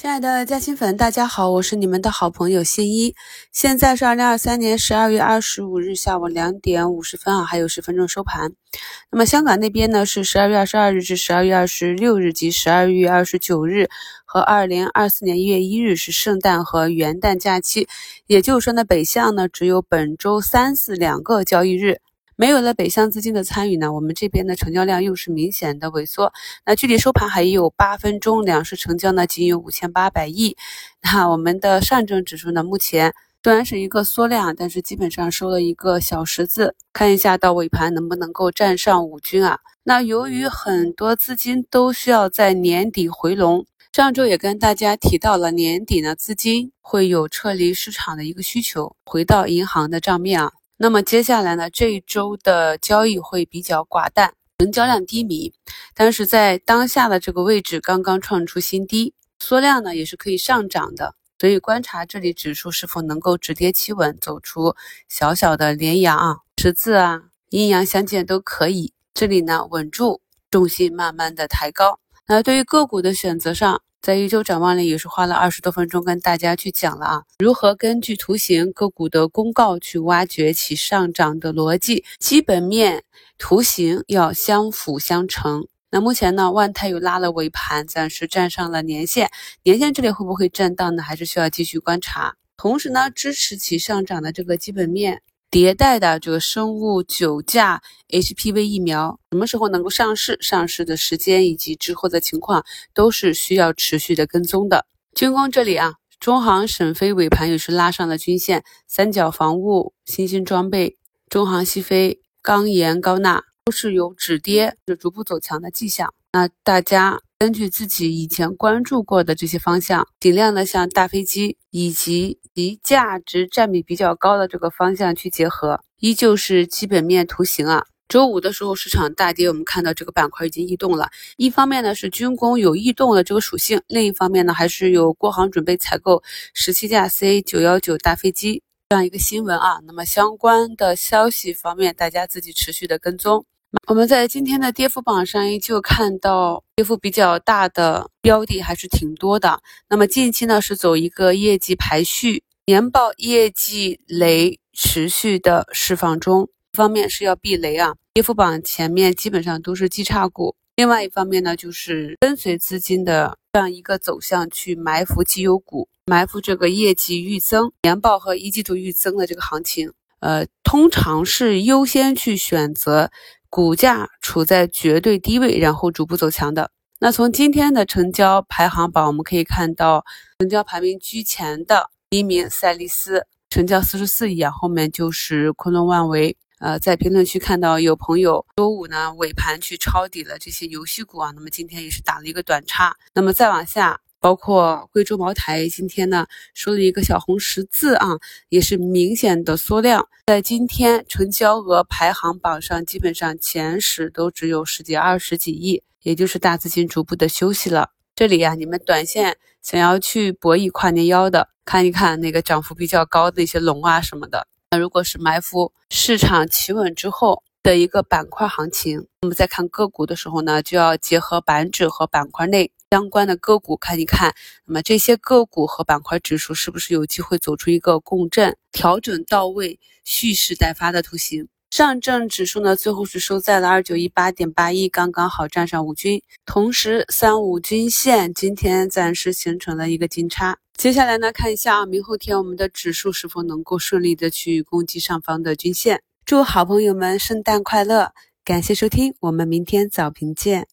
亲爱的嘉兴粉，大家好，我是你们的好朋友新一。现在是二零二三年十二月二十五日下午两点五十分啊，还有十分钟收盘。那么香港那边呢是十二月二十二日至十二月二十六日及十二月二十九日和二零二四年一月一日是圣诞和元旦假期，也就是说呢，北向呢只有本周三四两个交易日。没有了北向资金的参与呢，我们这边的成交量又是明显的萎缩。那距离收盘还有八分钟，两市成交呢仅有五千八百亿。那我们的上证指数呢，目前虽然是一个缩量，但是基本上收了一个小十字。看一下到尾盘能不能够站上五均啊？那由于很多资金都需要在年底回笼，上周也跟大家提到了，年底呢资金会有撤离市场的一个需求，回到银行的账面啊。那么接下来呢，这一周的交易会比较寡淡，成交量低迷，但是在当下的这个位置刚刚创出新低，缩量呢也是可以上涨的，所以观察这里指数是否能够止跌企稳，走出小小的连阳啊，十字啊，阴阳相间都可以。这里呢稳住，重心慢慢的抬高。那对于个股的选择上。在一周展望里也是花了二十多分钟跟大家去讲了啊，如何根据图形个股的公告去挖掘其上涨的逻辑，基本面图形要相辅相成。那目前呢，万泰又拉了尾盘，暂时站上了年线，年线这里会不会震荡呢？还是需要继续观察。同时呢，支持其上涨的这个基本面。迭代的这个生物九价 HPV 疫苗什么时候能够上市？上市的时间以及之后的情况都是需要持续的跟踪的。军工这里啊，中航沈飞尾盘也是拉上了均线，三角防务、新兴装备、中航西飞、钢研高钠都是有止跌、就逐步走强的迹象。那大家。根据自己以前关注过的这些方向，尽量的向大飞机以及其价值占比比较高的这个方向去结合，依旧是基本面图形啊。周五的时候市场大跌，我们看到这个板块已经异动了。一方面呢是军工有异动的这个属性，另一方面呢还是有国航准备采购十七架 C 九幺九大飞机这样一个新闻啊。那么相关的消息方面，大家自己持续的跟踪。我们在今天的跌幅榜上依旧看到跌幅比较大的标的还是挺多的。那么近期呢是走一个业绩排序，年报业绩雷持续的释放中，一方面是要避雷啊，跌幅榜前面基本上都是绩差股；另外一方面呢就是跟随资金的这样一个走向去埋伏绩优股，埋伏这个业绩预增、年报和一季度预增的这个行情。呃，通常是优先去选择。股价处在绝对低位，然后逐步走强的。那从今天的成交排行榜，我们可以看到，成交排名居前的第一名赛力斯，成交四十四亿啊，后面就是昆仑万维。呃，在评论区看到有朋友周五呢尾盘去抄底了这些游戏股啊，那么今天也是打了一个短差。那么再往下。包括贵州茅台今天呢收了一个小红十字啊，也是明显的缩量，在今天成交额排行榜上，基本上前十都只有十几、二十几亿，也就是大资金逐步的休息了。这里呀，你们短线想要去博弈跨年腰的，看一看那个涨幅比较高的一些龙啊什么的。那如果是埋伏市场企稳之后的一个板块行情，那么在看个股的时候呢，就要结合板指和板块内。相关的个股看一看，那么这些个股和板块指数是不是有机会走出一个共振、调整到位、蓄势待发的图形？上证指数呢，最后是收在了二九一八点八一，刚刚好站上五均，同时三五均线今天暂时形成了一个金叉。接下来呢，看一下啊，明后天我们的指数是否能够顺利的去攻击上方的均线？祝好朋友们圣诞快乐！感谢收听，我们明天早评见。